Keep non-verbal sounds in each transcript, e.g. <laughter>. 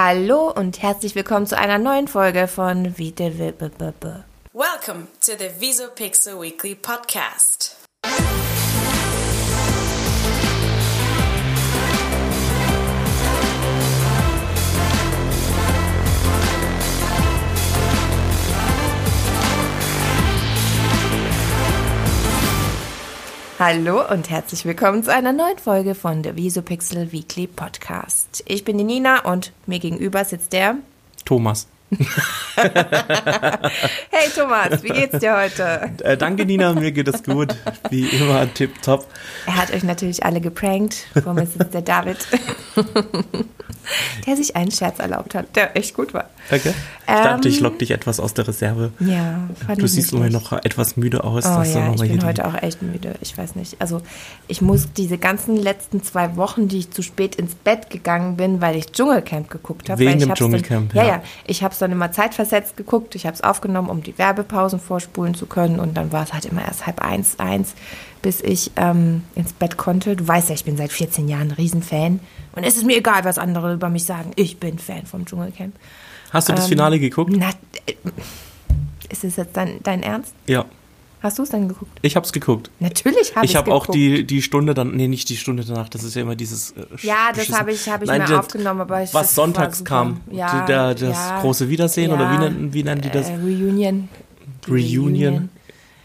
Hallo und herzlich willkommen zu einer neuen Folge von Vide Welcome to the Visopixel Weekly Podcast. Hallo und herzlich willkommen zu einer neuen Folge von der Visopixel Weekly Podcast. Ich bin die Nina und mir gegenüber sitzt der Thomas. <laughs> hey Thomas, wie geht's dir heute? Äh, danke Nina, mir geht es gut. Wie immer, tipptopp. Er hat euch natürlich alle geprankt. Vor mir sitzt der David, <laughs> der sich einen Scherz erlaubt hat, der echt gut war. Okay. Ich ähm, dachte, ich lock dich etwas aus der Reserve. Ja, fand Du siehst immer noch etwas müde aus. Oh ja, ich bin heute auch echt müde. Ich weiß nicht. Also ich muss diese ganzen letzten zwei Wochen, die ich zu spät ins Bett gegangen bin, weil ich Dschungelcamp geguckt habe. Wegen dem Dschungelcamp, dann, ja. Ja, ja. Ich habe es dann immer zeitversetzt geguckt. Ich habe es aufgenommen, um die Werbepausen vorspulen zu können. Und dann war es halt immer erst halb eins, eins, bis ich ähm, ins Bett konnte. Du weißt ja, ich bin seit 14 Jahren ein Riesenfan. Und es ist mir egal, was andere über mich sagen. Ich bin Fan vom Dschungelcamp. Hast du das ähm, Finale geguckt? Na, äh, ist es jetzt dein, dein Ernst? Ja. Hast du es dann geguckt? Ich habe es geguckt. Natürlich habe ich. Ich habe auch die, die Stunde dann, nee, nicht die Stunde danach, das ist ja immer dieses. Äh, ja, das habe ich, hab ich Nein, mir aufgenommen, aber ich. Was sonntags kam. Ja, der, das ja, große Wiedersehen ja, oder wie nennen, wie nennen die das? Äh, Reunion. Reunion. Reunion.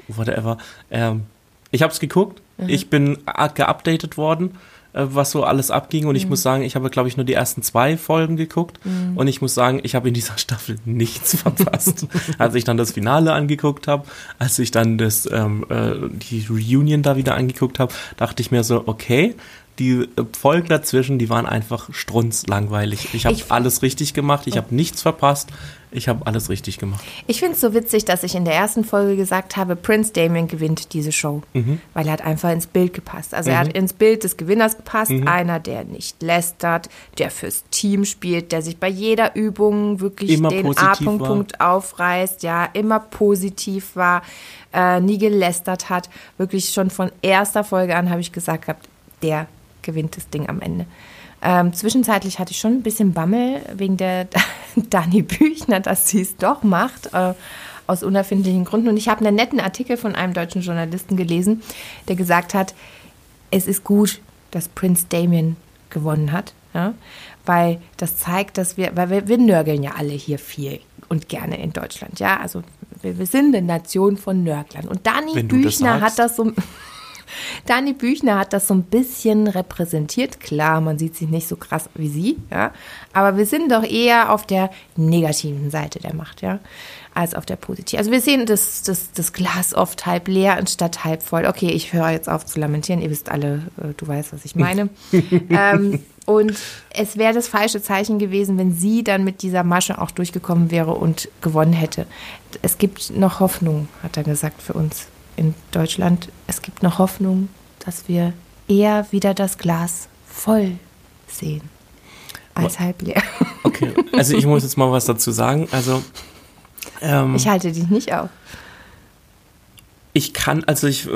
Whatever. Ähm, ich habe es geguckt. Mhm. Ich bin geupdatet worden was so alles abging. Und ich mhm. muss sagen, ich habe, glaube ich, nur die ersten zwei Folgen geguckt. Mhm. Und ich muss sagen, ich habe in dieser <laughs> Staffel nichts verpasst. <laughs> als ich dann das Finale angeguckt habe, als ich dann das, ähm, äh, die Reunion da wieder angeguckt habe, dachte ich mir so, okay, die Folgen dazwischen, die waren einfach strunzlangweilig. Ich habe alles richtig gemacht, ich habe nichts verpasst, ich habe alles richtig gemacht. Ich finde es so witzig, dass ich in der ersten Folge gesagt habe, Prince Damien gewinnt diese Show, mhm. weil er hat einfach ins Bild gepasst. Also mhm. er hat mhm. ins Bild des Gewinners gepasst, mhm. einer, der nicht lästert, der fürs Team spielt, der sich bei jeder Übung wirklich immer den A-Punkt aufreißt, ja, immer positiv war, äh, nie gelästert hat. Wirklich schon von erster Folge an habe ich gesagt gehabt, der gewinnt das Ding am Ende. Ähm, zwischenzeitlich hatte ich schon ein bisschen Bammel wegen der <laughs> Dani Büchner, dass sie es doch macht, äh, aus unerfindlichen Gründen. Und ich habe einen netten Artikel von einem deutschen Journalisten gelesen, der gesagt hat, es ist gut, dass Prince Damien gewonnen hat, ja? weil das zeigt, dass wir, weil wir, wir nörgeln ja alle hier viel und gerne in Deutschland, ja, also wir, wir sind eine Nation von Nörglern. Und Dani Büchner das hat das so Dani Büchner hat das so ein bisschen repräsentiert. Klar, man sieht sich nicht so krass wie sie, ja. Aber wir sind doch eher auf der negativen Seite der Macht, ja, als auf der positiven. Also wir sehen das, das, das Glas oft halb leer anstatt halb voll. Okay, ich höre jetzt auf zu lamentieren. Ihr wisst alle, äh, du weißt, was ich meine. <laughs> ähm, und es wäre das falsche Zeichen gewesen, wenn sie dann mit dieser Masche auch durchgekommen wäre und gewonnen hätte. Es gibt noch Hoffnung, hat er gesagt, für uns in Deutschland, es gibt noch Hoffnung, dass wir eher wieder das Glas voll sehen als halb leer. Okay, also ich muss jetzt mal was dazu sagen. Also <laughs> ähm, ich halte dich nicht auf. Ich kann, also ich,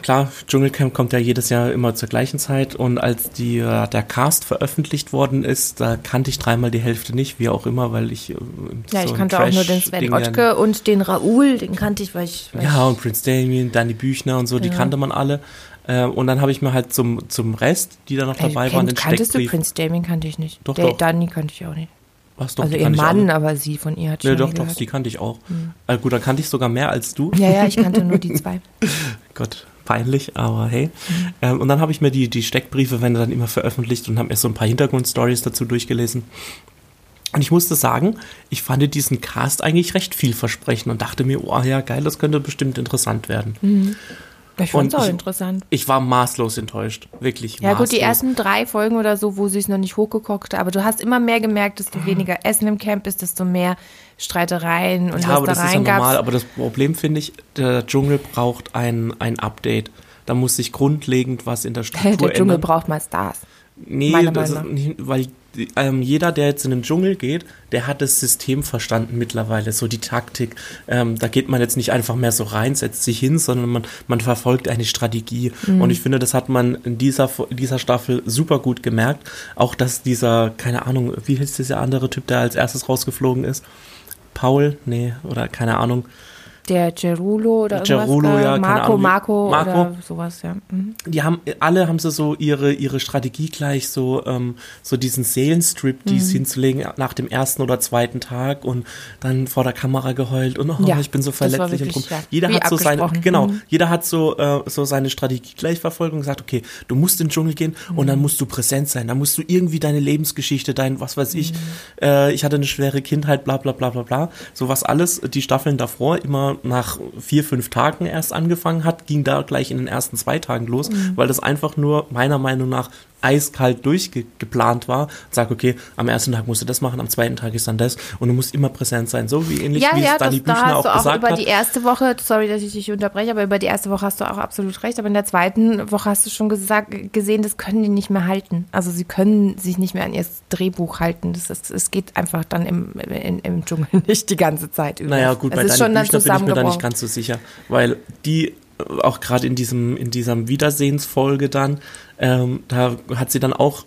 klar, Dschungelcamp kommt ja jedes Jahr immer zur gleichen Zeit und als die, äh, der Cast veröffentlicht worden ist, da kannte ich dreimal die Hälfte nicht, wie auch immer, weil ich. Äh, ja, so ich kannte auch nur den Sven Ottke und den Raoul, den kannte ich, weil ich. Weil ja, und Prince Damien, Danny Büchner und so, die kannte man alle. Äh, und dann habe ich mir halt zum, zum Rest, die da noch dabei Ey, waren, den Kanntest du Prince Damien kannte ich nicht. Doch, der, doch. Danny kannte ich auch nicht. Was, doch, also ihr Mann, aber sie von ihr hat schon. Ja, doch, doch, die kannte ich auch. Mhm. Also gut, dann kannte ich sogar mehr als du. Ja, ja, ich kannte nur die <laughs> zwei. Gott, peinlich, aber hey. Mhm. Ähm, und dann habe ich mir die, die Steckbriefe, wenn dann immer veröffentlicht und habe mir so ein paar Hintergrundstories dazu durchgelesen. Und ich musste sagen, ich fand diesen Cast eigentlich recht vielversprechend und dachte mir, oh ja, geil, das könnte bestimmt interessant werden. Mhm. Ich fand es auch interessant. Ich war maßlos enttäuscht, wirklich. Ja maßlos. gut, die ersten drei Folgen oder so, wo sie es noch nicht hochgekocht aber du hast immer mehr gemerkt, desto mhm. weniger Essen im Camp ist, desto mehr Streitereien und ja, aber das ist ja normal. Aber das Problem finde ich, der Dschungel braucht ein, ein Update. Da muss sich grundlegend was in der <laughs> Struktur ändern. Der Dschungel ändern. braucht mal Stars. Nee, weil die, ähm, jeder, der jetzt in den Dschungel geht, der hat das System verstanden mittlerweile, so die Taktik. Ähm, da geht man jetzt nicht einfach mehr so rein, setzt sich hin, sondern man, man verfolgt eine Strategie. Mhm. Und ich finde, das hat man in dieser, dieser Staffel super gut gemerkt. Auch, dass dieser, keine Ahnung, wie hieß dieser andere Typ, der als erstes rausgeflogen ist? Paul? Nee, oder keine Ahnung. Der Gerulo oder Gerulo, irgendwas? ja, Marco, Marco, Marco oder sowas, ja. Mhm. Die haben, alle haben sie so ihre, ihre Strategie gleich, so, ähm, so diesen Seelenstrip, die mhm. hinzulegen nach dem ersten oder zweiten Tag und dann vor der Kamera geheult und oh, ja, ich bin so verletzlich und drum. Ja, jeder hat so seine, genau, mhm. jeder hat so, äh, so seine Strategie gleich verfolgt und gesagt, okay, du musst in den Dschungel gehen und dann mhm. musst du präsent sein, dann musst du irgendwie deine Lebensgeschichte, dein, was weiß ich, mhm. äh, ich hatte eine schwere Kindheit, bla, bla, bla, bla, bla, sowas alles, die Staffeln davor immer nach vier, fünf Tagen erst angefangen hat, ging da gleich in den ersten zwei Tagen los, mhm. weil das einfach nur meiner Meinung nach eiskalt durchgeplant war. Sag, okay, am ersten Tag musst du das machen, am zweiten Tag ist dann das und du musst immer präsent sein. So wie ähnlich ja, wie ja, es Dani das, Büchner da auch gesagt auch über hat. die erste Woche, sorry, dass ich dich unterbreche, aber über die erste Woche hast du auch absolut recht. Aber in der zweiten Woche hast du schon gesagt, gesehen, das können die nicht mehr halten. Also sie können sich nicht mehr an ihr Drehbuch halten. Das ist, es geht einfach dann im, im, im Dschungel <laughs> nicht die ganze Zeit über. Naja, gut, es bei Dani Büchner bin ich mir da nicht ganz so sicher, weil die auch gerade in diesem in dieser Wiedersehensfolge dann, ähm, da hat sie dann auch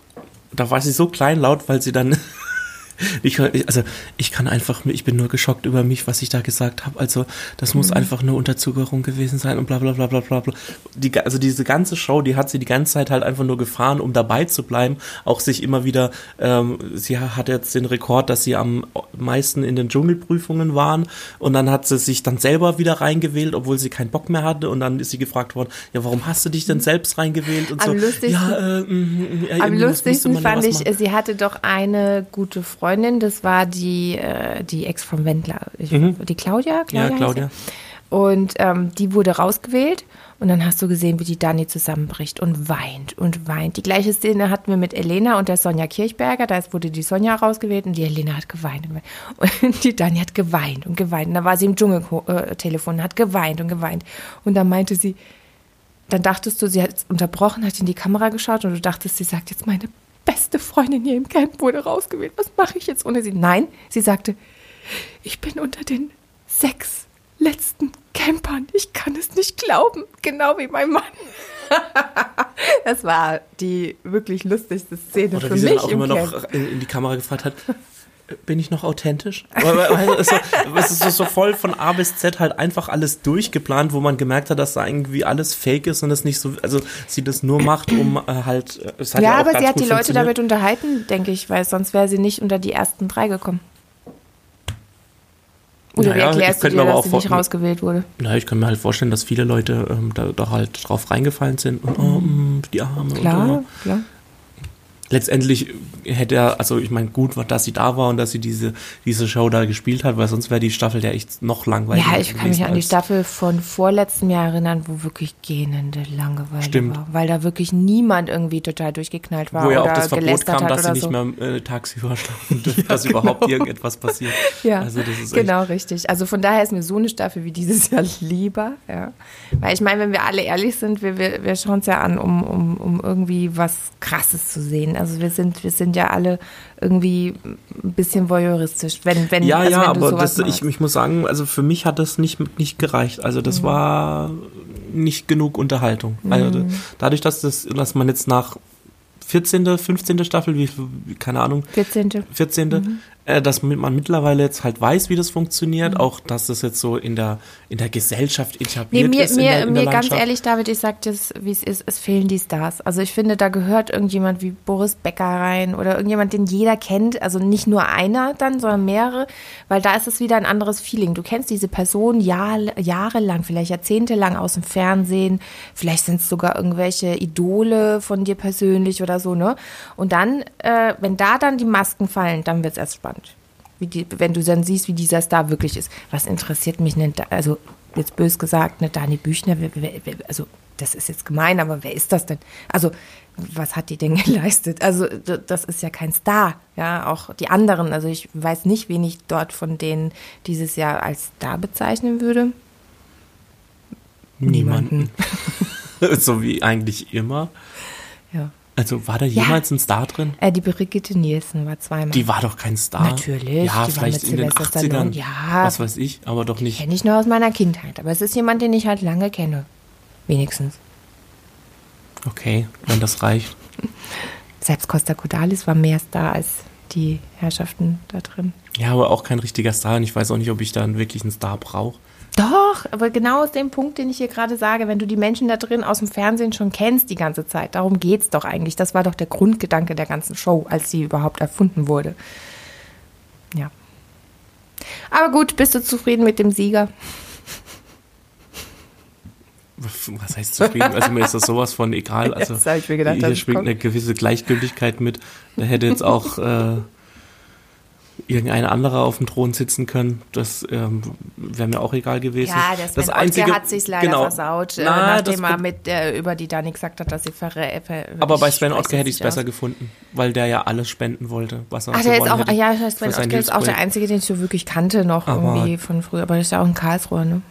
da war sie so kleinlaut, weil sie dann ich, also ich kann einfach, ich bin nur geschockt über mich, was ich da gesagt habe. Also das muss mhm. einfach eine Unterzuckerung gewesen sein und bla bla bla bla bla bla. Die, also diese ganze Show, die hat sie die ganze Zeit halt einfach nur gefahren, um dabei zu bleiben. Auch sich immer wieder, ähm, sie hat jetzt den Rekord, dass sie am meisten in den Dschungelprüfungen waren und dann hat sie sich dann selber wieder reingewählt, obwohl sie keinen Bock mehr hatte und dann ist sie gefragt worden, ja warum hast du dich denn selbst reingewählt und am so. Lustigsten, ja, äh, mm, ja, am lustigsten fand ich, sie hatte doch eine gute Freundin Freundin, das war die, äh, die Ex vom Wendler. Ich, mhm. Die Claudia? Claudia ja, Claudia. Und ähm, die wurde rausgewählt und dann hast du gesehen, wie die Dani zusammenbricht und weint und weint. Die gleiche Szene hatten wir mit Elena und der Sonja Kirchberger. Da wurde die Sonja rausgewählt und die Elena hat geweint. Und die Dani hat geweint und geweint. Und da war sie im Dschungeltelefon, hat geweint und geweint. Und dann meinte sie, dann dachtest du, sie hat unterbrochen, hat in die Kamera geschaut und du dachtest, sie sagt jetzt meine beste Freundin hier im Camp wurde rausgewählt. Was mache ich jetzt ohne sie? Nein, sie sagte, ich bin unter den sechs letzten Campern. Ich kann es nicht glauben. Genau wie mein Mann. das war die wirklich lustigste Szene Oder für wie mich. Sie dann auch immer Camp. noch in die Kamera gefragt hat, bin ich noch authentisch? es ist so voll von A bis Z halt einfach alles durchgeplant, wo man gemerkt hat, dass da irgendwie alles fake ist und es nicht so, also sie das nur macht, um äh, halt. Hat ja, ja aber sie hat die Leute damit unterhalten, denke ich, weil sonst wäre sie nicht unter die ersten drei gekommen. Oder naja, wie erklärst du dir, dass sie nicht rausgewählt wurde? Na, ich kann mir halt vorstellen, dass viele Leute ähm, da, da, halt drauf reingefallen sind und oh, mh, die Arme. Klar, und, oh. klar letztendlich hätte er, also ich meine, gut, dass sie da war und dass sie diese, diese Show da gespielt hat, weil sonst wäre die Staffel ja echt noch langweiliger. Ja, ich kann mich an die Staffel von vorletztem Jahr erinnern, wo wirklich gähnende Langeweile Stimmt. war. Weil da wirklich niemand irgendwie total durchgeknallt war. Wo ja auch das Verbot kam, dass sie nicht so. mehr äh, tagsüber schlafen <laughs> dürfen, ja, dass genau. überhaupt irgendetwas passiert. <laughs> Ja, also genau richtig. Also von daher ist mir so eine Staffel wie dieses Jahr <laughs> lieber. Ja. Weil ich meine, wenn wir alle ehrlich sind, wir, wir, wir schauen es ja an, um, um, um irgendwie was Krasses zu sehen. Also wir sind, wir sind ja alle irgendwie ein bisschen voyeuristisch, wenn, wenn, ja, also ja, wenn aber das, ich, ich muss sagen, also für mich hat das nicht, nicht gereicht. Also das mhm. war nicht genug Unterhaltung. Mhm. Also dadurch, dass das, dass man jetzt nach 14., 15. Staffel, wie, keine Ahnung. 14. 14. Mhm äh, dass man mittlerweile jetzt halt weiß, wie das funktioniert, mhm. auch dass das jetzt so in der, in der Gesellschaft etabliert nee, mir, ist. Mir, der, mir ganz ehrlich, David, ich sag dir, wie es ist, es fehlen die Stars. Also ich finde, da gehört irgendjemand wie Boris Becker rein oder irgendjemand, den jeder kennt, also nicht nur einer dann, sondern mehrere, weil da ist es wieder ein anderes Feeling. Du kennst diese Person Jahr, jahrelang, vielleicht jahrzehntelang aus dem Fernsehen, vielleicht sind es sogar irgendwelche Idole von dir persönlich oder so, ne? Und dann, äh, wenn da dann die Masken fallen, dann wird es erst spannend wie die, wenn du dann siehst, wie dieser Star wirklich ist. Was interessiert mich denn, also jetzt bös gesagt, ne, Dani Büchner, wer, wer, also das ist jetzt gemein, aber wer ist das denn? Also was hat die denn <laughs> geleistet? Also das ist ja kein Star, ja, auch die anderen. Also ich weiß nicht, wen ich dort von denen dieses Jahr als Star bezeichnen würde. Niemanden. <laughs> so wie eigentlich immer. Ja. Also war da jemals ja. ein Star drin? Äh, die Brigitte Nielsen war zweimal. Die war doch kein Star. Natürlich. Ja, vielleicht in den 80ern. Stallone. Ja. Was weiß ich, aber doch nicht. Kenne ich nur aus meiner Kindheit. Aber es ist jemand, den ich halt lange kenne. Wenigstens. Okay, wenn das reicht. <laughs> Selbst Costa Codalis war mehr Star als die Herrschaften da drin. Ja, aber auch kein richtiger Star. Und ich weiß auch nicht, ob ich da wirklich einen Star brauche. Doch, aber genau aus dem Punkt, den ich hier gerade sage, wenn du die Menschen da drin aus dem Fernsehen schon kennst die ganze Zeit, darum geht es doch eigentlich. Das war doch der Grundgedanke der ganzen Show, als sie überhaupt erfunden wurde. Ja. Aber gut, bist du zufrieden mit dem Sieger? Was heißt zufrieden? Also mir ist das sowas von egal. <laughs> Also jetzt ich mir gedacht, hier schwingt eine gewisse Gleichgültigkeit mit. Da hätte jetzt auch äh, irgendein anderer auf dem Thron sitzen können. Das ähm, wäre mir auch egal gewesen. Ja, der Sven das einzige, hat sich leider genau, versaut, äh, na, nachdem er mit, äh, über die Dani gesagt hat, dass sie verrät. Ver aber bei Sven Ottke hätte ich es besser gefunden, weil der ja alles spenden wollte, was er Ach, der ist auch, Ja, Sven Ottke ist auch der einzige, den ich so wirklich kannte noch aber irgendwie von früher. Aber das ist ja auch ein Karlsruher, ne?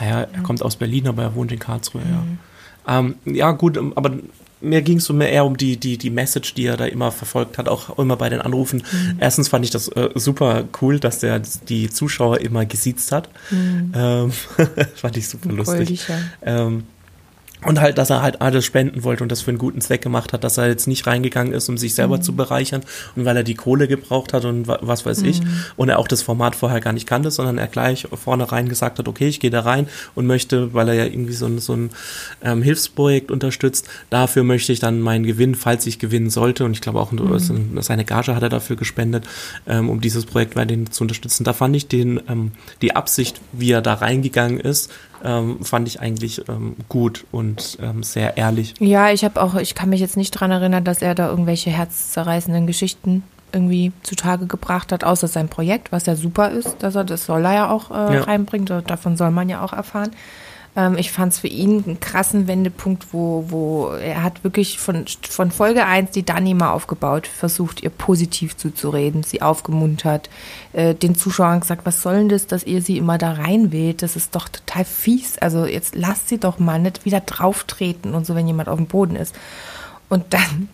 Naja, er ja. kommt aus Berlin, aber er wohnt in Karlsruhe, mhm. ja. Ähm, ja, gut, aber mir ging es so mehr eher um die, die, die Message, die er da immer verfolgt hat, auch immer bei den Anrufen. Mhm. Erstens fand ich das äh, super cool, dass der die Zuschauer immer gesiezt hat. Mhm. Ähm, <laughs> fand ich super lustig. Ähm, und halt, dass er halt alles spenden wollte und das für einen guten Zweck gemacht hat, dass er jetzt nicht reingegangen ist, um sich selber mhm. zu bereichern und weil er die Kohle gebraucht hat und was weiß mhm. ich und er auch das Format vorher gar nicht kannte, sondern er gleich vornherein gesagt hat, okay, ich gehe da rein und möchte, weil er ja irgendwie so ein, so ein ähm, Hilfsprojekt unterstützt, dafür möchte ich dann meinen Gewinn, falls ich gewinnen sollte und ich glaube auch mhm. seine Gage hat er dafür gespendet, ähm, um dieses Projekt weiterhin zu unterstützen. Da fand ich den, ähm, die Absicht, wie er da reingegangen ist, ähm, fand ich eigentlich ähm, gut und ähm, sehr ehrlich. Ja, ich habe auch, ich kann mich jetzt nicht daran erinnern, dass er da irgendwelche herzzerreißenden Geschichten irgendwie zutage gebracht hat, außer sein Projekt, was ja super ist, dass er das soll er ja auch äh, ja. reinbringen, davon soll man ja auch erfahren. Ähm, ich fand es für ihn einen krassen Wendepunkt, wo, wo er hat wirklich von, von Folge 1 die Dani mal aufgebaut, versucht ihr positiv zuzureden, sie aufgemuntert, äh, den Zuschauern gesagt, was soll denn das, dass ihr sie immer da reinwählt, das ist doch total fies, also jetzt lasst sie doch mal nicht wieder drauftreten und so, wenn jemand auf dem Boden ist. Und dann,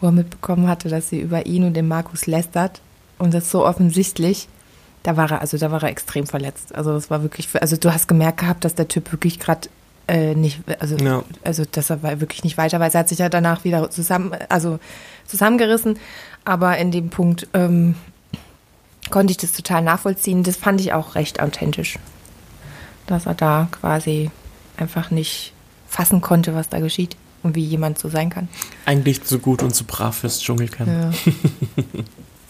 wo er mitbekommen hatte, dass sie über ihn und den Markus lästert und das so offensichtlich, da war er, also da war er extrem verletzt. Also das war wirklich, also du hast gemerkt gehabt, dass der Typ wirklich gerade äh, nicht, also, ja. also dass er wirklich nicht weiter weiß. Er hat sich ja danach wieder zusammen, also zusammengerissen, aber in dem Punkt ähm, konnte ich das total nachvollziehen. Das fand ich auch recht authentisch, dass er da quasi einfach nicht fassen konnte, was da geschieht und wie jemand so sein kann. Eigentlich zu gut und zu brav fürs Dschungelcamp. Ja. <laughs>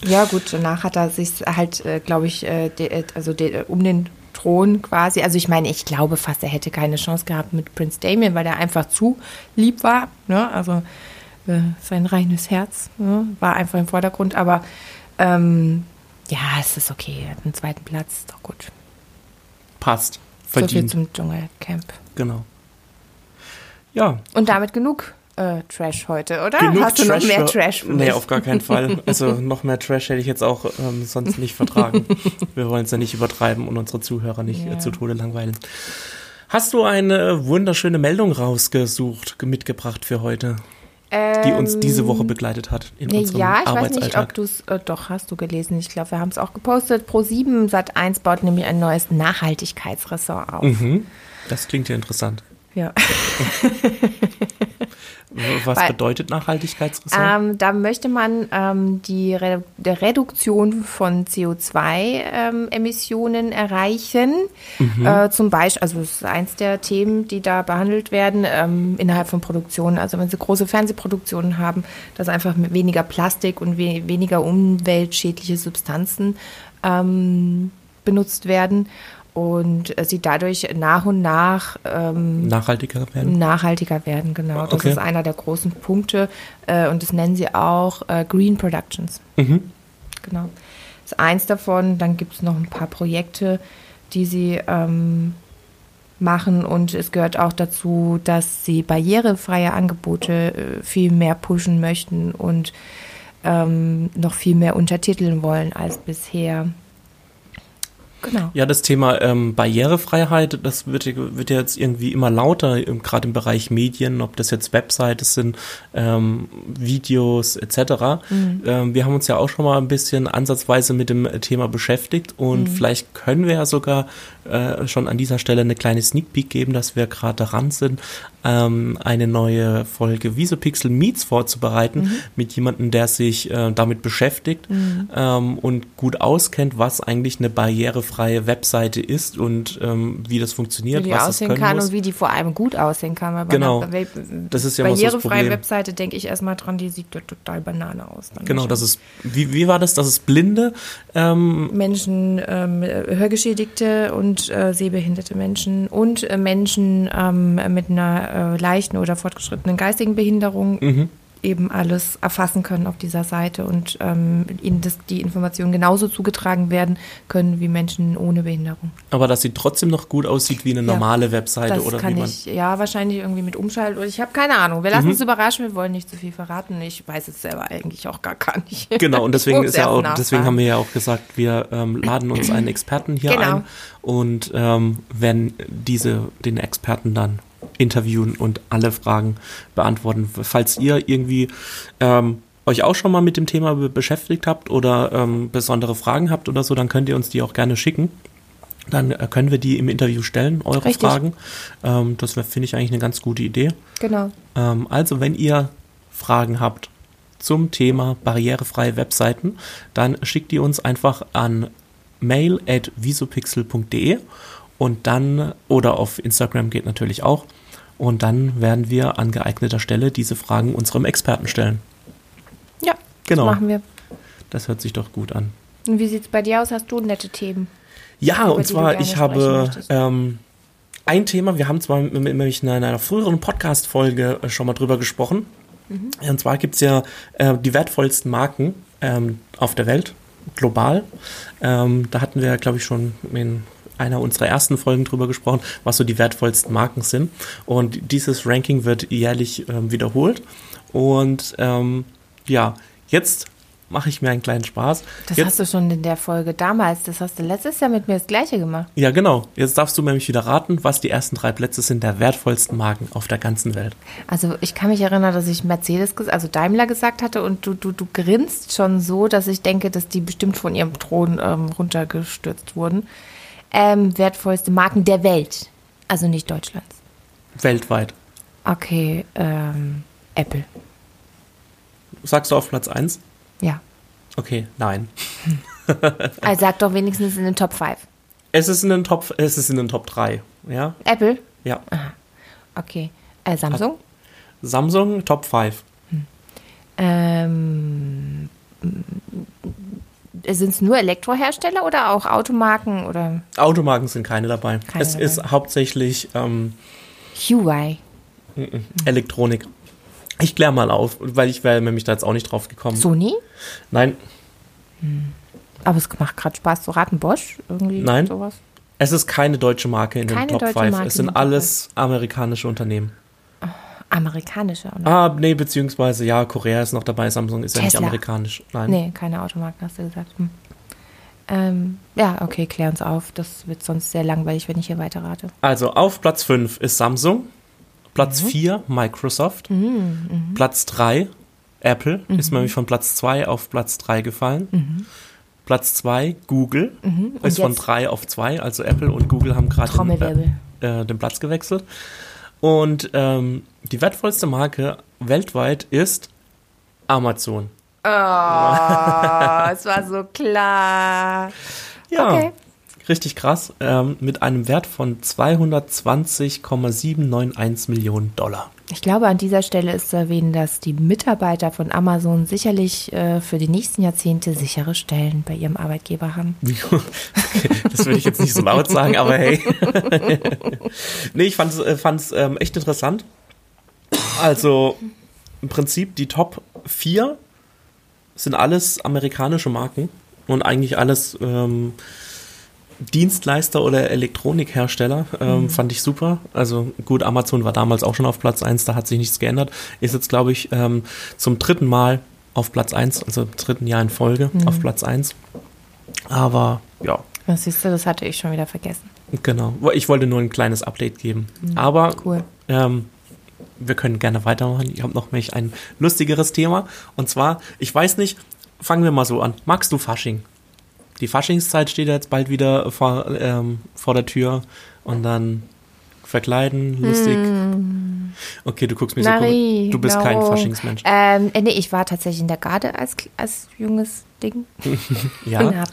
Ja, gut, danach hat er sich halt, äh, glaube ich, äh, de, äh, also de, um den Thron quasi. Also ich meine, ich glaube fast, er hätte keine Chance gehabt mit Prince Damien, weil er einfach zu lieb war. Ne? Also äh, sein reines Herz ne? war einfach im Vordergrund. Aber ähm, ja, es ist okay. Er hat einen zweiten Platz, ist doch gut. Passt. Verdient. So viel zum Dschungelcamp. Genau. Ja. Und damit genug äh, Trash heute, oder? Genug Hast du Trash noch mehr Trash für Nee, auf gar keinen Fall. <laughs> Also noch mehr Trash hätte ich jetzt auch ähm, sonst nicht vertragen. Wir wollen es ja nicht übertreiben und unsere Zuhörer nicht äh, ja. zu Tode langweilen. Hast du eine wunderschöne Meldung rausgesucht, mitgebracht für heute? die uns diese Woche ähm, begleitet hat in unserem Ja, ich weiß nicht, ob du es, äh, doch, hast du gelesen. Ich glaube, wir haben es auch gepostet. Pro7 Sat1 baut nämlich ein neues Nachhaltigkeitsressort auf. Mhm. Das klingt ja interessant. Ja. <laughs> Was Weil, bedeutet Nachhaltigkeitsressort? Ähm, da möchte man ähm, die Re Reduktion von CO2-Emissionen ähm, erreichen. Mhm. Äh, zum Beispiel, also das ist eins der Themen, die da behandelt werden ähm, innerhalb von Produktionen. Also wenn Sie große Fernsehproduktionen haben, dass einfach weniger Plastik und we weniger umweltschädliche Substanzen ähm, benutzt werden und äh, sie dadurch nach und nach ähm, nachhaltiger werden. Nachhaltiger werden, genau. Das ist einer der großen Punkte äh, und das nennen sie auch äh, Green Productions. Mhm. Genau. Das ist eins davon. Dann gibt es noch ein paar Projekte, die sie ähm, machen und es gehört auch dazu, dass sie barrierefreie Angebote äh, viel mehr pushen möchten und ähm, noch viel mehr untertiteln wollen als bisher. Genau. Ja, das Thema ähm, Barrierefreiheit, das wird, wird ja jetzt irgendwie immer lauter, gerade im Bereich Medien, ob das jetzt Websites sind, ähm, Videos etc. Mhm. Ähm, wir haben uns ja auch schon mal ein bisschen ansatzweise mit dem Thema beschäftigt und mhm. vielleicht können wir ja sogar äh, schon an dieser Stelle eine kleine Sneak Peek geben, dass wir gerade daran sind, ähm, eine neue Folge Visopixel Meets vorzubereiten mhm. mit jemandem, der sich äh, damit beschäftigt mhm. ähm, und gut auskennt, was eigentlich eine barrierefreie Webseite ist und ähm, wie das funktioniert, wie die was aussehen kann muss. und wie die vor allem gut aussehen kann. Weil genau. das ist ja barrierefreie Webseite denke ich erstmal dran, die sieht total Banane aus. genau, das ist wie, wie war das? Das ist Blinde ähm, Menschen, ähm, Hörgeschädigte und äh, sehbehinderte Menschen und äh, Menschen ähm, mit einer äh, leichten oder fortgeschrittenen geistigen Behinderung mhm eben alles erfassen können auf dieser Seite und ähm, ihnen das, die Informationen genauso zugetragen werden können wie Menschen ohne Behinderung. Aber dass sie trotzdem noch gut aussieht wie eine normale ja, Webseite oder kann wie man. Ich, ja, wahrscheinlich irgendwie mit Umschalt oder ich habe keine Ahnung. Wir lassen mhm. uns überraschen, wir wollen nicht zu viel verraten. Ich weiß es selber eigentlich auch gar, gar nicht. Genau, und deswegen <laughs> ist ja auch, deswegen haben wir ja auch gesagt, wir ähm, laden uns einen Experten hier genau. ein und ähm, werden diese, den Experten dann interviewen und alle Fragen beantworten. Falls ihr irgendwie ähm, euch auch schon mal mit dem Thema beschäftigt habt oder ähm, besondere Fragen habt oder so, dann könnt ihr uns die auch gerne schicken. Dann äh, können wir die im Interview stellen, eure Richtig. Fragen. Ähm, das finde ich eigentlich eine ganz gute Idee. Genau. Ähm, also, wenn ihr Fragen habt zum Thema barrierefreie Webseiten, dann schickt die uns einfach an mail at visopixel.de und dann, oder auf Instagram geht natürlich auch, und dann werden wir an geeigneter Stelle diese Fragen unserem Experten stellen. Ja, genau. das machen wir. Das hört sich doch gut an. Und wie sieht es bei dir aus? Hast du nette Themen? Ja, und zwar, ich habe ähm, ein Thema, wir haben zwar nämlich in einer früheren Podcast-Folge äh, schon mal drüber gesprochen. Mhm. Und zwar gibt es ja äh, die wertvollsten Marken ähm, auf der Welt, global. Ähm, da hatten wir, glaube ich, schon in einer unserer ersten Folgen drüber gesprochen, was so die wertvollsten Marken sind. Und dieses Ranking wird jährlich ähm, wiederholt. Und ähm, ja, jetzt mache ich mir einen kleinen Spaß. Das jetzt, hast du schon in der Folge damals, das hast du letztes Jahr mit mir das gleiche gemacht. Ja, genau. Jetzt darfst du nämlich wieder raten, was die ersten drei Plätze sind der wertvollsten Marken auf der ganzen Welt. Also ich kann mich erinnern, dass ich Mercedes, also Daimler gesagt hatte und du, du, du grinst schon so, dass ich denke, dass die bestimmt von ihrem Thron ähm, runtergestürzt wurden ähm, wertvollste Marken der Welt. Also nicht Deutschlands. Weltweit. Okay, ähm, Apple. Sagst du auf Platz 1? Ja. Okay, nein. <laughs> also sag doch wenigstens in den Top 5. Es ist in den Top, es ist in den Top 3, ja? Apple? Ja. Aha. Okay. Äh, Samsung? Samsung Top 5. Hm. Ähm, sind es nur Elektrohersteller oder auch Automarken oder? Automarken sind keine dabei. Keine es dabei. ist hauptsächlich ähm, Huawei. Elektronik. Ich kläre mal auf, weil ich wäre nämlich da jetzt auch nicht drauf gekommen. Sony? Nein. Hm. Aber es macht gerade Spaß zu raten. Bosch? Irgendwie Nein. sowas? Es ist keine deutsche Marke in keine den Top 5. Es sind alles amerikanische Unternehmen. Amerikanische, oder? Ah, nee, beziehungsweise ja, Korea ist noch dabei, Samsung ist Tesla. ja nicht amerikanisch. Nein. Nee, keine Automarken, hast du gesagt. Hm. Ähm, ja, okay, klär uns auf. Das wird sonst sehr langweilig, wenn ich hier weiter rate. Also auf Platz 5 ist Samsung, Platz 4 mhm. Microsoft, mhm, mhm. Platz 3 Apple, mhm. ist nämlich von Platz 2 auf Platz 3 gefallen. Mhm. Platz 2 Google, mhm. ist von 3 auf 2, also Apple und Google haben gerade den, äh, äh, den Platz gewechselt. Und ähm, die wertvollste Marke weltweit ist Amazon. Oh, <laughs> es war so klar. Ja, okay. Richtig krass. Ähm, mit einem Wert von 220,791 Millionen Dollar. Ich glaube, an dieser Stelle ist zu erwähnen, dass die Mitarbeiter von Amazon sicherlich äh, für die nächsten Jahrzehnte sichere Stellen bei ihrem Arbeitgeber haben. <laughs> das würde ich jetzt nicht so laut sagen, aber hey. <laughs> nee, ich fand es äh, ähm, echt interessant. Also im Prinzip die Top 4 sind alles amerikanische Marken und eigentlich alles ähm, Dienstleister oder Elektronikhersteller. Ähm, mhm. Fand ich super. Also gut, Amazon war damals auch schon auf Platz 1, da hat sich nichts geändert. Ist jetzt, glaube ich, ähm, zum dritten Mal auf Platz 1, also im dritten Jahr in Folge mhm. auf Platz 1. Aber ja. Das siehst du, das hatte ich schon wieder vergessen. Genau. Ich wollte nur ein kleines Update geben. Mhm. Aber cool. ähm, wir können gerne weitermachen. Ich habe noch nämlich ein lustigeres Thema. Und zwar, ich weiß nicht, fangen wir mal so an. Magst du Fasching? Die Faschingszeit steht jetzt bald wieder vor, ähm, vor der Tür. Und dann verkleiden, lustig. Mm. Okay, du guckst mir Marie, so. Du bist no. kein Faschingsmensch. Ähm, nee, ich war tatsächlich in der Garde als, als junges Ding. <laughs> ja. Und hab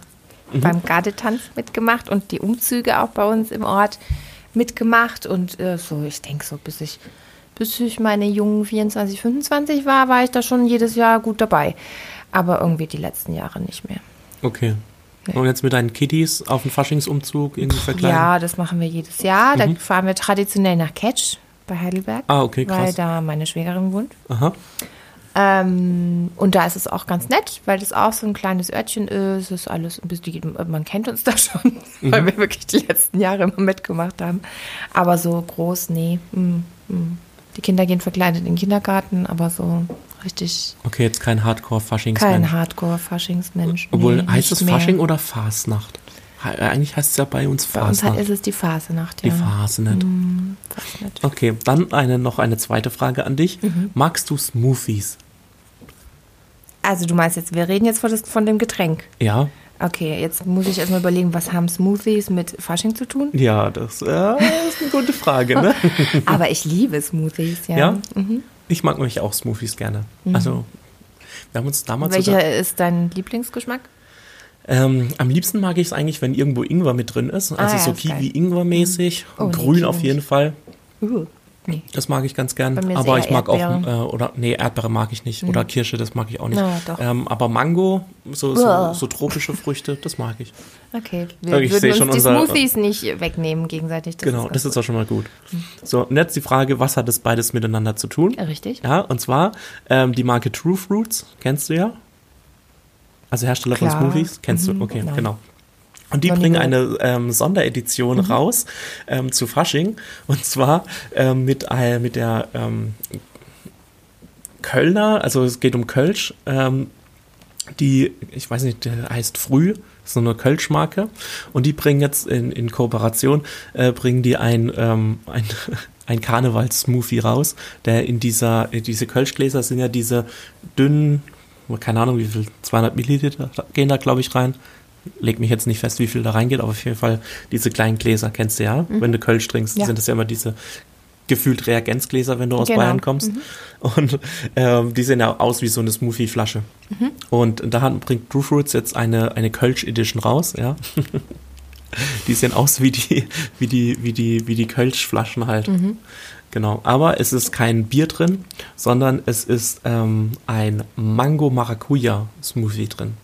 mhm. beim Gardetanz mitgemacht und die Umzüge auch bei uns im Ort mitgemacht. Und äh, so, ich denke so, bis ich, bis ich meine jungen 24, 25 war, war ich da schon jedes Jahr gut dabei. Aber irgendwie die letzten Jahre nicht mehr. Okay. Nee. Und jetzt mit deinen Kiddies auf den Faschingsumzug irgendwie verkleiden? Ja, das machen wir jedes Jahr. Da mhm. fahren wir traditionell nach Ketsch bei Heidelberg. Ah, okay, krass. Weil da meine Schwägerin wohnt. Aha. Ähm, und da ist es auch ganz nett, weil das auch so ein kleines Örtchen ist. Es ist alles ein bisschen, man kennt uns da schon, <laughs> mhm. weil wir wirklich die letzten Jahre immer mitgemacht haben. Aber so groß, nee. Mm, mm. Die Kinder gehen verkleidet in den Kindergarten, aber so richtig. Okay, jetzt kein Hardcore-Faschingsmensch. Kein Hardcore-Faschingsmensch. Obwohl, nee, heißt es Fasching oder Fasnacht? Eigentlich heißt es ja bei uns Fasnacht. Bei uns ist es die Fasnacht, ja. Die Fasnacht. Mm, okay, dann eine, noch eine zweite Frage an dich. Mhm. Magst du Smoothies? Also du meinst jetzt, wir reden jetzt von, das, von dem Getränk. Ja. Okay, jetzt muss ich erstmal überlegen, was haben Smoothies mit Fasching zu tun? Ja, das, äh, ist eine gute Frage, ne? <laughs> Aber ich liebe Smoothies, ja. Ja? Mhm. Ich mag nämlich auch Smoothies gerne. Mhm. Also, wir haben uns damals. Welcher sogar, ist dein Lieblingsgeschmack? Ähm, am liebsten mag ich es eigentlich, wenn irgendwo Ingwer mit drin ist. Also ah, ja, so Kiwi-Ingwer-mäßig. Oh, Grün auf jeden Fall. Uh. Nee. Das mag ich ganz gern. Aber ich mag Erdbeere. auch, äh, oder, nee, Erdbeere mag ich nicht. Mhm. Oder Kirsche, das mag ich auch nicht. Na, ähm, aber Mango, so, so, so, tropische Früchte, das mag ich. Okay, wir ich würden uns schon die unser, Smoothies nicht wegnehmen gegenseitig. Das genau, ist das ist auch schon mal gut. Mhm. So, und jetzt die Frage, was hat das beides miteinander zu tun? Richtig. Ja, und zwar ähm, die Marke True Fruits, kennst du ja? Also Hersteller Klar. von Smoothies, kennst mhm, du? Okay, Nein. genau. Und die bringen eine ähm, Sonderedition mhm. raus ähm, zu Fasching. Und zwar ähm, mit, äh, mit der ähm, Kölner, also es geht um Kölsch, ähm, die, ich weiß nicht, der heißt Früh, so eine Kölschmarke. Und die bringen jetzt in, in Kooperation, äh, bringen die ein, ähm, ein, <laughs> ein Karnevalssmoothie raus, der in dieser, diese Kölschgläser sind ja diese dünnen, keine Ahnung wie viel, 200 Milliliter gehen da glaube ich rein leg mich jetzt nicht fest, wie viel da reingeht, aber auf jeden Fall diese kleinen Gläser kennst du ja. Mhm. Wenn du Kölsch trinkst, ja. sind das ja immer diese gefühlt Reagenzgläser, wenn du aus genau. Bayern kommst. Mhm. Und ähm, die sehen ja aus wie so eine Smoothie-Flasche. Mhm. Und da bringt True Fruits jetzt eine, eine Kölsch-Edition raus, ja. <laughs> die sehen aus wie die, wie die, wie die, wie die Kölsch-Flaschen halt. Mhm. Genau. Aber es ist kein Bier drin, sondern es ist ähm, ein Mango-Maracuja-Smoothie drin.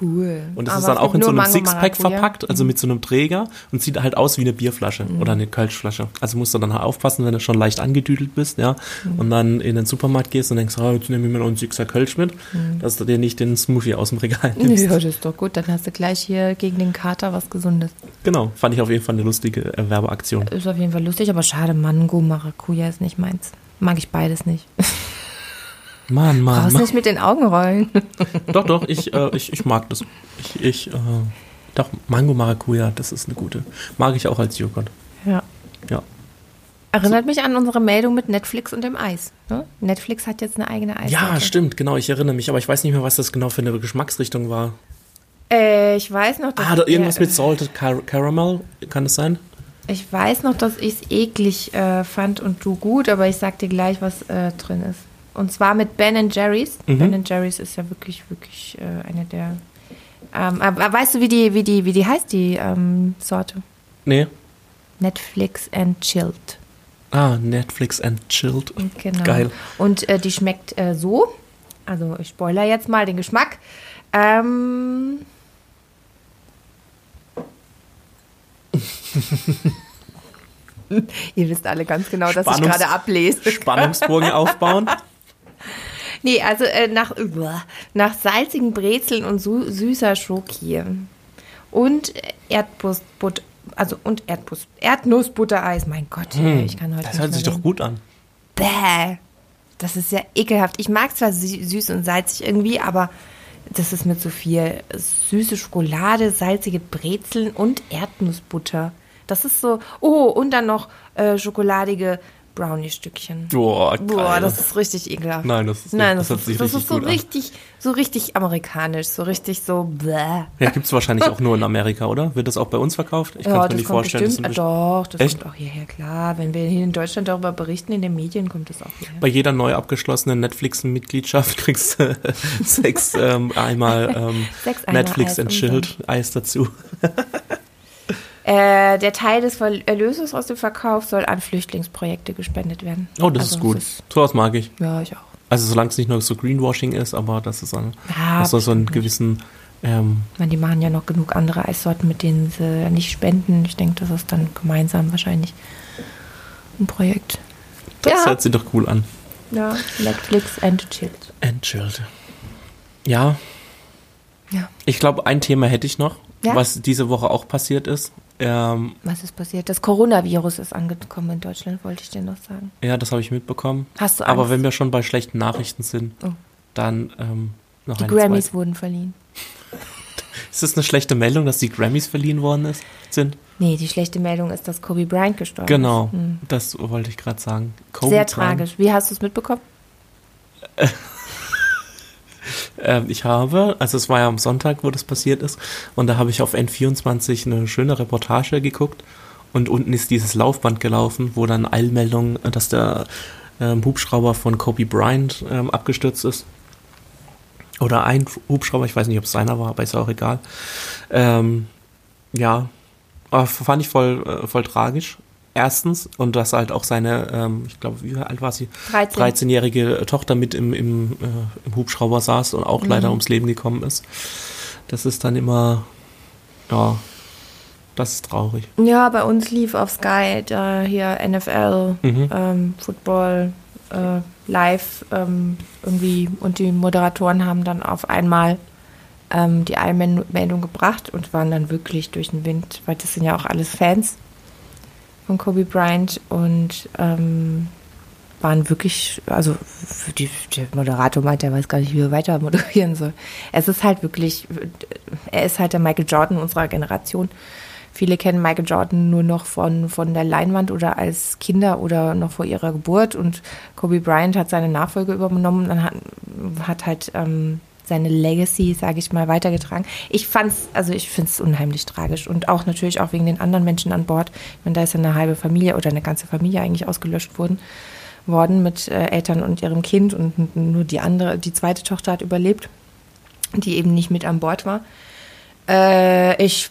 Cool. Und das Aber ist dann auch in so einem Sixpack verpackt, also mit so einem Träger und sieht halt aus wie eine Bierflasche mhm. oder eine Kölschflasche. Also musst du dann halt aufpassen, wenn du schon leicht angedüdelt bist, ja, mhm. und dann in den Supermarkt gehst und denkst, oh, jetzt nehme ich mir noch einen Sixer Kölsch mit, mhm. dass du dir nicht den Smoothie aus dem Regal nimmst. Ja, das ist doch gut, dann hast du gleich hier gegen den Kater was Gesundes. Genau, fand ich auf jeden Fall eine lustige Werbeaktion. Ist auf jeden Fall lustig, aber schade, Mango, Maracuja ist nicht meins. Mag ich beides nicht. <laughs> Mann, Mann. Brauchst Mann. nicht mit den Augen rollen. <laughs> doch, doch, ich, äh, ich, ich mag das. Ich, ich äh, doch, Mango Maracuja, das ist eine gute. Mag ich auch als Joghurt. Ja. Ja. Erinnert so. mich an unsere Meldung mit Netflix und dem Eis. Ne? Netflix hat jetzt eine eigene Eis. Ja, stimmt, genau, ich erinnere mich, aber ich weiß nicht mehr, was das genau für eine Geschmacksrichtung war. Äh, ich weiß noch, dass. Ah, da irgendwas mit Salted Car Caramel, kann das sein? Ich weiß noch, dass ich es eklig äh, fand und du gut, aber ich sag dir gleich, was äh, drin ist. Und zwar mit Ben Jerry's. Mhm. Ben Jerry's ist ja wirklich, wirklich äh, eine der. Ähm, aber weißt du, wie die, wie die, wie die heißt, die ähm, Sorte? Nee. Netflix and Chilled. Ah, Netflix and Chilled. Genau. Geil. Und äh, die schmeckt äh, so. Also ich spoiler jetzt mal den Geschmack. Ähm. <laughs> <laughs> Ihr wisst alle ganz genau, dass Spannungs ich gerade ablese. Spannungsbogen aufbauen. <laughs> Nee, also äh, nach, nach salzigen Brezeln und su süßer Schoki. Und Erdnussbutter, also und Erdnuss, Erdnussbuttereis. Mein Gott, hm, ich kann heute Das hört sich reden. doch gut an. Bäh. Das ist ja ekelhaft. Ich mag zwar süß und salzig irgendwie, aber das ist mit so viel süße Schokolade, salzige Brezeln und Erdnussbutter. Das ist so, oh, und dann noch äh, schokoladige Brownie-Stückchen. Boah. Boah, das ist richtig ekelhaft. Nein, das ist, Nein, das das, ist, das richtig ist so gut an. richtig, so richtig amerikanisch, so richtig so bläh. Ja, gibt's wahrscheinlich auch nur in <laughs> Amerika, oder? Wird das auch bei uns verkauft? Ich Ja, kann mir nicht vorstellen. bestimmt, äh, ein doch, das Echt? kommt auch hierher, klar. Wenn wir hier in Deutschland darüber berichten, in den Medien kommt das auch hierher. bei jeder neu abgeschlossenen Netflix-Mitgliedschaft kriegst du <laughs> sechs ähm, einmal ähm, <laughs> Netflix and Chilled Eis dazu. Äh, der Teil des Erlöses aus dem Verkauf soll an Flüchtlingsprojekte gespendet werden. Oh, das Also ist gut. Sowas mag ich. ja, ich auch. Also solange es nicht nur so Greenwashing ist, aber das ist ein, Ja, das soll so einen gewissen ähm, Ich meine, die machen ja noch genug andere Eissorten, mit denen sie nicht spenden. Ich denke, das ist dann gemeinsam wahrscheinlich ein Projekt. das Ja. hört sich doch cool an. Ja, Netflix and Chilled. And chilled. Ja, Ja. ich glaube, ein Thema hätte ich noch, Ja? was diese Woche auch passiert ist. Ähm, Was ist passiert? Das Coronavirus ist angekommen in Deutschland, wollte ich dir noch sagen. ja, das habe ich mitbekommen. Hast du Aber Angst? wenn wir schon bei schlechten Nachrichten sind, Oh. dann ähm, noch Die Grammys zweite. wurden verliehen. <laughs> Ist das eine schlechte Meldung, dass die Grammys verliehen worden ist, sind? Nee, die schlechte Meldung ist, dass Kobe Bryant gestorben Genau, ist. Hm. das wollte ich gerade sagen. Kobe Sehr Bryant. tragisch. Wie hast du es mitbekommen? <laughs> Ähm, ich habe, also es war ja am Sonntag, wo das passiert ist, und da habe ich auf N24 eine schöne Reportage geguckt und unten ist dieses Laufband gelaufen, wo dann Eilmeldung, dass der ähm, Hubschrauber von Kobe Bryant ähm, abgestürzt ist. Oder ein Hubschrauber, ich weiß nicht, ob es seiner war, aber ist auch egal. Ähm, ja, aber fand ich voll, äh, voll tragisch. Erstens, und dass halt auch seine, ähm, ich glaube, wie alt war sie? 13. 13-jährige Tochter mit im, im, äh, im Hubschrauber saß und auch leider ums Leben gekommen ist. Das ist dann immer, ja, das ist traurig. Ja, bei uns lief auf Sky da hier NFL, Mhm. ähm, Football, äh, live ähm, irgendwie und die Moderatoren haben dann auf einmal ähm, die Eilmeldung gebracht und waren dann wirklich durch den Wind, weil das sind ja auch alles Fans von Kobe Bryant und ähm, waren wirklich, also die, der Moderator meint, er weiß gar nicht, wie er weiter moderieren soll. Es ist halt wirklich, er ist halt der Michael Jordan unserer Generation. Viele kennen Michael Jordan nur noch von, von der Leinwand oder als Kinder oder noch vor ihrer Geburt. Und Kobe Bryant hat seine Nachfolge übernommen und hat, hat halt ähm, seine Legacy, sage ich mal, weitergetragen. Ich fand's, also ich finde es unheimlich tragisch und auch natürlich auch wegen den anderen Menschen an Bord. Ich meine, da ist ja eine halbe Familie oder eine ganze Familie eigentlich ausgelöscht worden, worden mit äh, Eltern und ihrem Kind und nur die andere, die zweite Tochter hat überlebt, die eben nicht mit an Bord war. Äh, ich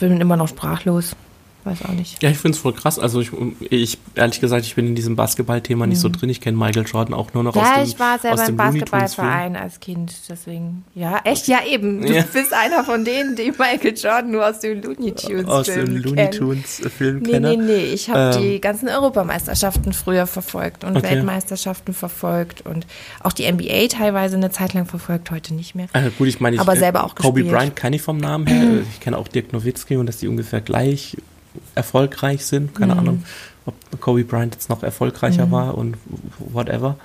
bin immer noch sprachlos. Weiß auch nicht. Ja, ich finde es voll krass. Also ich, ich, ehrlich gesagt, ich bin in diesem Basketball-Thema nicht so drin. Ich kenne Michael Jordan auch nur noch aus Mhm. Ja, dem ich war selber im dem. Basketballverein als Kind, deswegen. Ja, echt? Ja, eben. Du Ja. bist einer von denen, die Michael Jordan nur aus dem Looney Tunes Aus dem Film Looney kennen. Tunes Film Nee, kenne. nee, nee. Ich habe Ähm. die ganzen Europameisterschaften früher verfolgt und Okay. Weltmeisterschaften verfolgt und auch die NBA teilweise eine Zeit lang verfolgt, heute nicht mehr. Also gut, ich meine, ich, Aber äh, selber auch Kobe gespielt. Bryant kenne ich vom Namen her. <clears throat> Ich kenne auch Dirk Nowitzki und dass die ungefähr gleich erfolgreich sind. Keine Mhm. Ahnung, ob Kobe Bryant jetzt noch erfolgreicher war und whatever.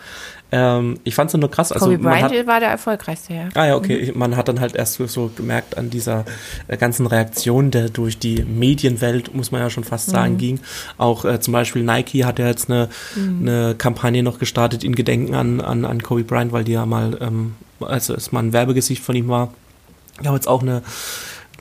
Ähm, ich fand es nur krass. Also Kobe man Bryant hat, war der erfolgreichste, ja. Ah ja, okay. Ich- Man hat dann halt erst so- so gemerkt an dieser äh, ganzen Reaktion, der durch die Medienwelt, muss man ja schon fast sagen, ging. Auch äh, zum Beispiel Nike hat ja jetzt eine, eine Kampagne noch gestartet in Gedenken an, an, an Kobe Bryant, weil die ja mal, ähm, also es mal ein Werbegesicht von ihm war. Die haben jetzt auch eine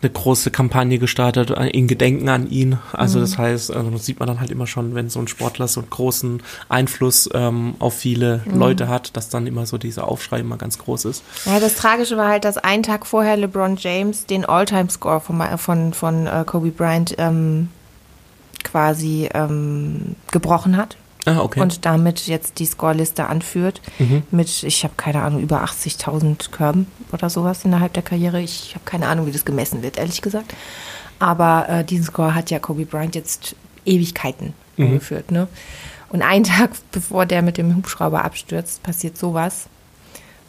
eine große Kampagne gestartet äh, in Gedenken an ihn. Also das heißt, also das sieht man dann halt immer schon, wenn so ein Sportler so einen großen Einfluss ähm, auf viele Leute hat, dass dann immer so dieser Aufschrei immer ganz groß ist. Ja, das Tragische war halt, dass einen Tag vorher LeBron James den All-Time-Score von, von, von äh, Kobe Bryant ähm, quasi ähm, gebrochen hat. Ah, okay. und damit jetzt die Scoreliste anführt Mhm. mit, ich habe keine Ahnung, über 80.000 Körben oder sowas innerhalb der Karriere. Ich habe keine Ahnung, wie das gemessen wird, ehrlich gesagt. Aber äh, diesen Score hat ja Kobe Bryant jetzt Ewigkeiten Mhm. angeführt. Ne? Und einen <laughs> Tag bevor der mit dem Hubschrauber abstürzt, passiert sowas.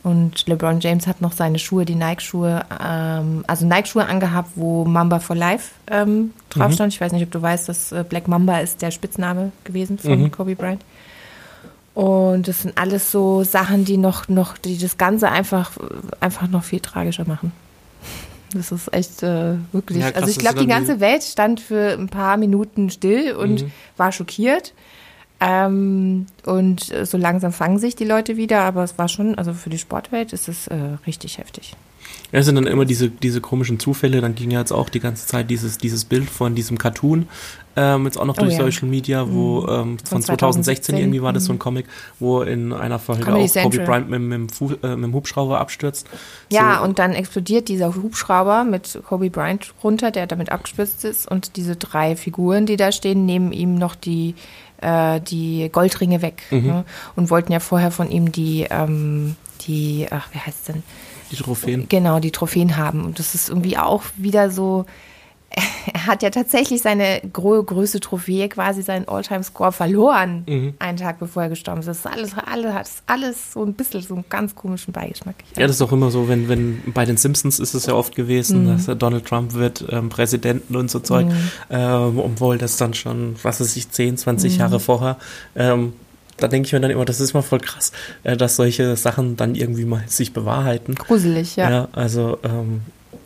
Und LeBron James hat noch seine Schuhe, die Nike-Schuhe, ähm, also Nike-Schuhe angehabt, wo Mamba for Life ähm, drauf Mhm. stand. Ich weiß nicht, ob du weißt, dass äh, Black Mamba ist der Spitzname gewesen von Mhm. Kobe Bryant. Und das sind alles so Sachen, die noch, noch, die das Ganze einfach, einfach noch viel tragischer machen. Das ist echt äh, wirklich. Ja, krass, also ich glaube, die ganze Welt stand für ein paar Minuten still und Mhm. war schockiert. Ähm, und äh, so langsam fangen sich die Leute wieder, aber es war schon, also für die Sportwelt ist es äh, richtig heftig. Ja, es sind dann immer diese, diese komischen Zufälle. Dann ging ja jetzt auch die ganze Zeit dieses, dieses Bild von diesem Cartoon, ähm, jetzt auch noch Oh durch ja. Social Media, wo Mhm. ähm, von Von 2016 irgendwie war das so ein. Comic, wo in einer Folge Comedy auch Kobe Central. Bryant mit, mit, dem Fu äh, mit dem Hubschrauber abstürzt. Ja, so, und dann explodiert dieser Hubschrauber mit Kobe Bryant runter, der damit abgespitzt ist. Und diese drei Figuren, die da stehen, nehmen ihm noch die, äh, die Goldringe weg. Mhm. Ne? Und wollten ja vorher von ihm die, ähm, die, ach, wie heißt es denn? die Trophäen. Genau, die Trophäen haben. Und das ist irgendwie auch wieder so. <laughs> Er hat ja tatsächlich seine größte Trophäe, quasi seinen All-Time-Score verloren, Mhm. einen Tag bevor er gestorben ist. Das ist alles, alles, hat alles so ein bisschen so einen ganz komischen Beigeschmack. Ja, das ist auch immer so, wenn, wenn bei den Simpsons ist es ja oft gewesen, Mhm. dass Donald Trump wird ähm, Präsidenten und so Zeug, ähm, obwohl das dann schon, was weiß ich, 10, Mhm. 20 Jahre vorher. Ähm, da denke ich mir dann immer, das ist mal voll krass, äh, dass solche Sachen dann irgendwie mal sich bewahrheiten. Gruselig, ja. Ja, also, ähm,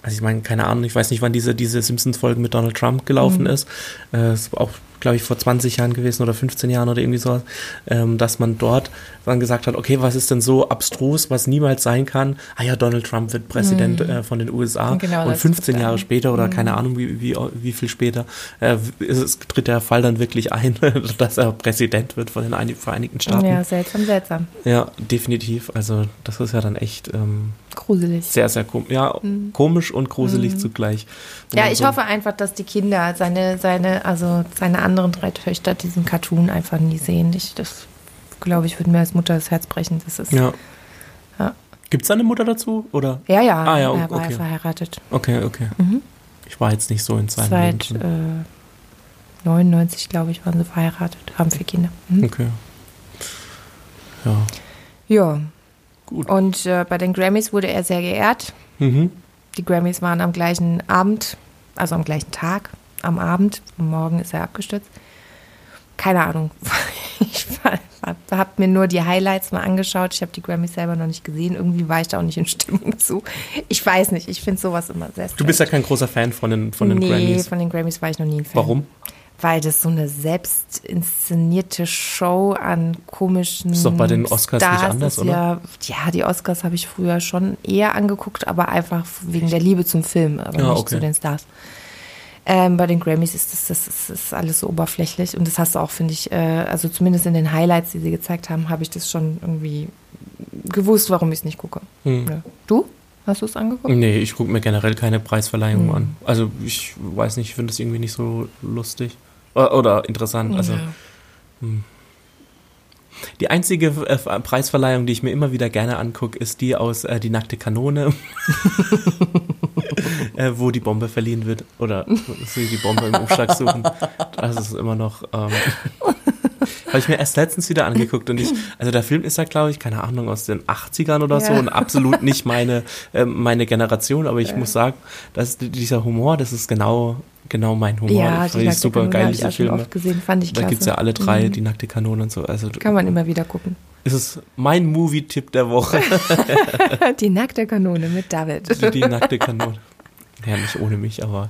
also ich meine, keine Ahnung, ich weiß nicht, wann diese, diese Simpsons-Folgen mit Donald Trump gelaufen Mhm. ist. Äh, ist auch, glaube ich, vor 20 Jahren gewesen oder 15 Jahren oder irgendwie sowas, ähm, dass man dort dann gesagt hat, okay, was ist denn so abstrus, was niemals sein kann? Ah ja, Donald Trump wird Präsident äh, von den USA. Genau, und das 15 ist Jahre später oder keine Mhm. Ahnung, wie, wie, wie viel später, äh, es- tritt der Fall dann wirklich ein, <laughs> dass er Präsident wird von den Einig- Vereinigten Staaten. Ja, seltsam, seltsam. Ja, definitiv. Also das ist ja dann echt ähm, Gruselig. sehr, sehr komisch. Ja, komisch und gruselig zugleich. Mhm. Ja, man ich so- hoffe einfach, dass die Kinder seine, seine, also seine anderen drei Töchter diesen Cartoon einfach nie sehen. Ich, das glaube ich, würde mir als Mutter das Herz brechen. Das ist, Ja. Ja. Gibt es eine Mutter dazu? Oder? ja, ja, Ah, ja, er war okay. ja verheiratet. Okay, okay. Mhm. Ich war jetzt nicht so in seinem Seit äh, 99, glaube ich, waren sie verheiratet, haben vier Kinder. Mhm. Okay. Ja, Ja, gut. und äh, bei den Grammys wurde er sehr geehrt. Mhm. Die Grammys waren am gleichen Abend, also am gleichen Tag, am Abend. Morgen ist er abgestürzt. Keine Ahnung. <laughs> Ich habe mir nur die Highlights mal angeschaut. Ich habe die Grammys selber noch nicht gesehen. Irgendwie war ich da auch nicht in Stimmung <laughs> zu. Ich weiß nicht. Ich finde sowas immer sehr Du bist ja kein großer Fan von den, von den nee, Grammys. von den Grammys war ich noch nie ein Fan. Warum? Weil das so eine selbst inszenierte Show an komischen Ist doch bei den Oscars nicht Stars anders, ist oder? Ja, ja, die Oscars habe ich früher schon eher angeguckt, aber einfach wegen der Liebe zum Film, aber Ja, nicht okay. zu den Stars. Ähm, bei den Grammys ist das, das, das ist alles so oberflächlich und das hast du auch, finde ich, äh, also zumindest in den Highlights, die sie gezeigt haben, habe ich das schon irgendwie gewusst, warum ich es nicht gucke. Hm. Ja. Du? Hast du es angeguckt? Nee, ich gucke mir generell keine Preisverleihungen Mhm. an. Also ich weiß nicht, ich finde das irgendwie nicht so lustig. Oder, oder interessant. Also Ja. Die einzige äh, Preisverleihung, die ich mir immer wieder gerne angucke, ist die aus äh, Die nackte Kanone. <laughs> äh, wo die Bombe verliehen wird. Oder sie die Bombe im Umschlag suchen. Das ist immer noch. Ähm, <laughs> <laughs> Habe ich mir erst letztens wieder angeguckt und ich, also der Film ist ja, glaube ich, keine Ahnung, aus den 80ern oder so Ja. und absolut nicht meine, ähm, meine Generation, aber ich muss sagen, dass dieser Humor, das ist genau, genau mein Humor. Ja, ich die super Kanone geil, diese Filme. oft gesehen, fand ich Da klasse. gibt es ja alle drei, Mhm. die nackte Kanone und so. Also Kann man immer wieder gucken. ist es mein Movie-Tipp der Woche, <laughs> Die nackte Kanone mit David. die nackte Kanone. Ja, nicht ohne mich, aber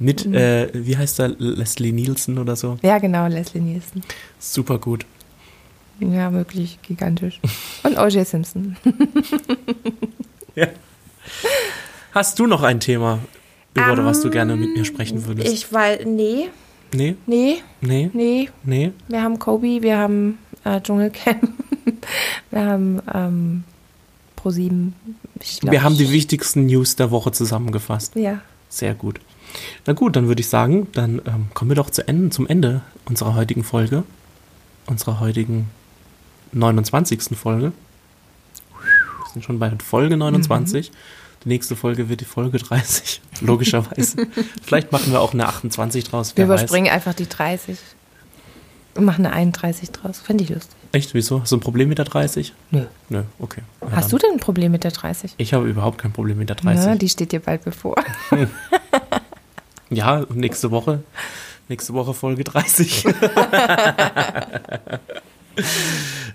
mit, Mhm. äh, wie heißt er, Leslie Nielsen oder so. Ja, genau, Leslie Nielsen. Super gut. Ja, wirklich gigantisch. Und O.J. Simpson. <laughs> Ja. Hast du noch ein Thema, über was du gerne mit mir sprechen würdest? Ähm, Ich weil nee, nee, nee, nee, nee. nee. Wir haben Kobe, wir haben äh, Dschungelcamp, <laughs> wir haben ähm, ProSieben. Wir haben die ich- wichtigsten News der Woche zusammengefasst. Ja, Sehr gut. Na gut, dann würde ich sagen, dann ähm, kommen wir doch zu Ende, zum Ende unserer heutigen Folge. Unserer heutigen 29. Folge. Wir sind schon bei Folge 29. Die nächste Folge wird die Folge 30, <laughs> logischerweise. Vielleicht machen wir auch eine 28 draus. wir wer weiß. überspringen einfach die 30. Und machen eine 31 draus. Fände ich lustig. Echt, wieso? Hast du ein Problem mit der 30? Nö. Nö, okay. Ja, Hast du dann. denn ein Problem mit der 30? Ich habe überhaupt kein Problem mit der 30. Na, die steht dir bald bevor. <laughs> Ja, und nächste Woche, nächste Woche Folge 30. <laughs>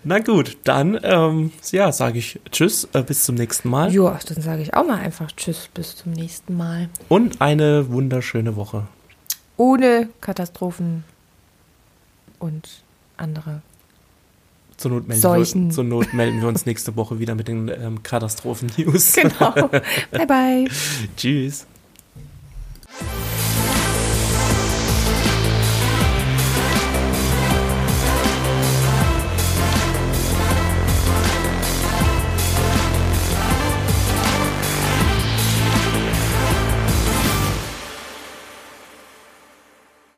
Na gut, dann ähm, ja, sage ich Tschüss, äh, bis zum nächsten Mal. Ja, dann sage ich auch mal einfach Tschüss, bis zum nächsten Mal. Und eine wunderschöne Woche. Ohne Katastrophen und andere zur Not, melden Seuchen. wir, zur Not melden wir uns nächste Woche wieder mit den ähm, Katastrophen-News. Genau. <laughs> bye, bye. Tschüss.